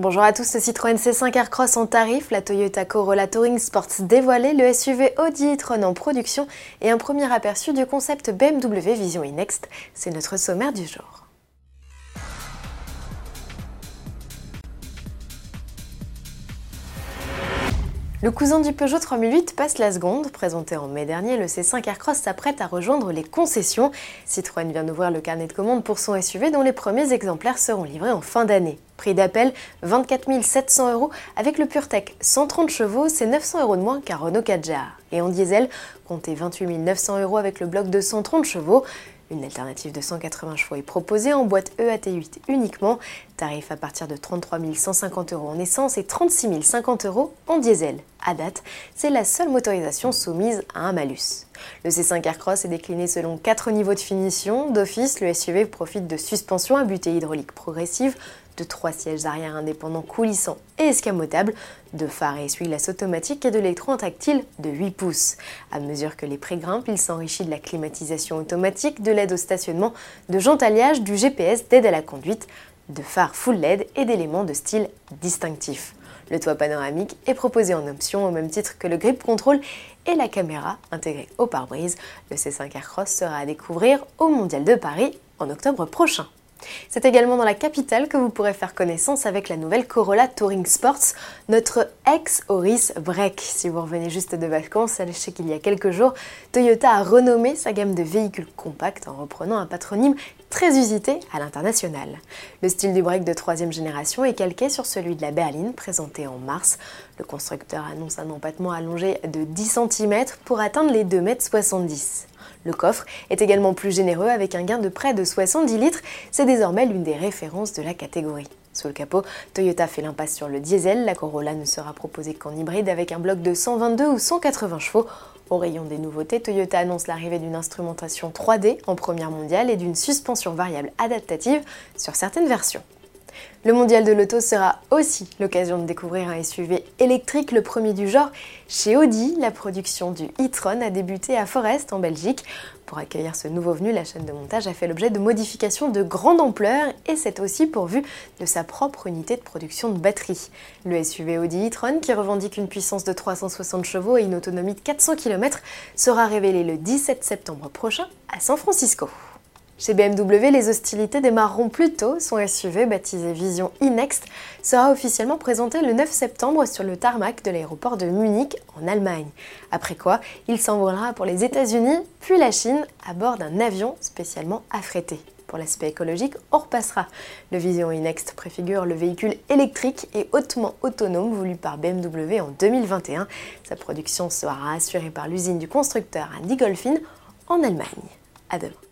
Bonjour à tous, le Citroën C5 Aircross en tarif, la Toyota Corolla Touring Sports dévoilée, le SUV Audi e-tron en production et un premier aperçu du concept BMW Vision e-Next. C'est notre sommaire du jour. Le cousin du Peugeot 3008 passe la seconde. Présenté en mai dernier, le C5 Aircross s'apprête à rejoindre les concessions. Citroën vient d'ouvrir le carnet de commandes pour son SUV dont les premiers exemplaires seront livrés en fin d'année. Prix d'appel 24 700 euros avec le PureTech 130 chevaux, c'est 900 euros de moins qu'un Renault 4 Et en diesel, comptez 28 900 euros avec le bloc de 130 chevaux. Une alternative de 180 chevaux est proposée en boîte EAT8 uniquement, tarif à partir de 33 150 euros en essence et 36 050 euros en diesel. À date, c'est la seule motorisation soumise à un malus. Le C5 Aircross est décliné selon quatre niveaux de finition. D'office, le SUV profite de suspension à butée hydraulique progressive, de trois sièges arrière indépendants coulissants et escamotables, de phares et essuie-glaces automatiques et de l'électron tactile de 8 pouces. À mesure que les prix grimpent, il s'enrichit de la climatisation automatique, de l'aide au stationnement, de jantes alliage, du GPS, d'aide à la conduite, de phares full LED et d'éléments de style distinctif. Le toit panoramique est proposé en option au même titre que le grip control et la caméra intégrée au pare-brise. Le C5 Aircross sera à découvrir au Mondial de Paris en octobre prochain. C'est également dans la capitale que vous pourrez faire connaissance avec la nouvelle Corolla Touring Sports, notre ex-Auris Break. Si vous revenez juste de vacances, sachez qu'il y a quelques jours, Toyota a renommé sa gamme de véhicules compacts en reprenant un patronyme très usité à l'international. Le style du break de troisième génération est calqué sur celui de la berline présenté en mars. Le constructeur annonce un empattement allongé de 10 cm pour atteindre les 2,70 m. Le coffre est également plus généreux avec un gain de près de 70 litres. C'est désormais l'une des références de la catégorie. Sous le capot, Toyota fait l'impasse sur le diesel. La Corolla ne sera proposée qu'en hybride avec un bloc de 122 ou 180 chevaux. Au rayon des nouveautés, Toyota annonce l'arrivée d'une instrumentation 3D en première mondiale et d'une suspension variable adaptative sur certaines versions. Le mondial de l'auto sera aussi l'occasion de découvrir un SUV électrique, le premier du genre. Chez Audi, la production du e-tron a débuté à Forest en Belgique. Pour accueillir ce nouveau venu, la chaîne de montage a fait l'objet de modifications de grande ampleur et c'est aussi pourvu de sa propre unité de production de batterie. Le SUV Audi e-tron, qui revendique une puissance de 360 chevaux et une autonomie de 400 km, sera révélé le 17 septembre prochain à San Francisco. Chez BMW, les hostilités démarreront plus tôt. Son SUV, baptisé Vision e-Next, sera officiellement présenté le 9 septembre sur le tarmac de l'aéroport de Munich, en Allemagne. Après quoi, il s'envolera pour les États-Unis, puis la Chine, à bord d'un avion spécialement affrété. Pour l'aspect écologique, on repassera. Le Vision e-Next préfigure le véhicule électrique et hautement autonome voulu par BMW en 2021. Sa production sera assurée par l'usine du constructeur à Nigolfin, en Allemagne. À demain.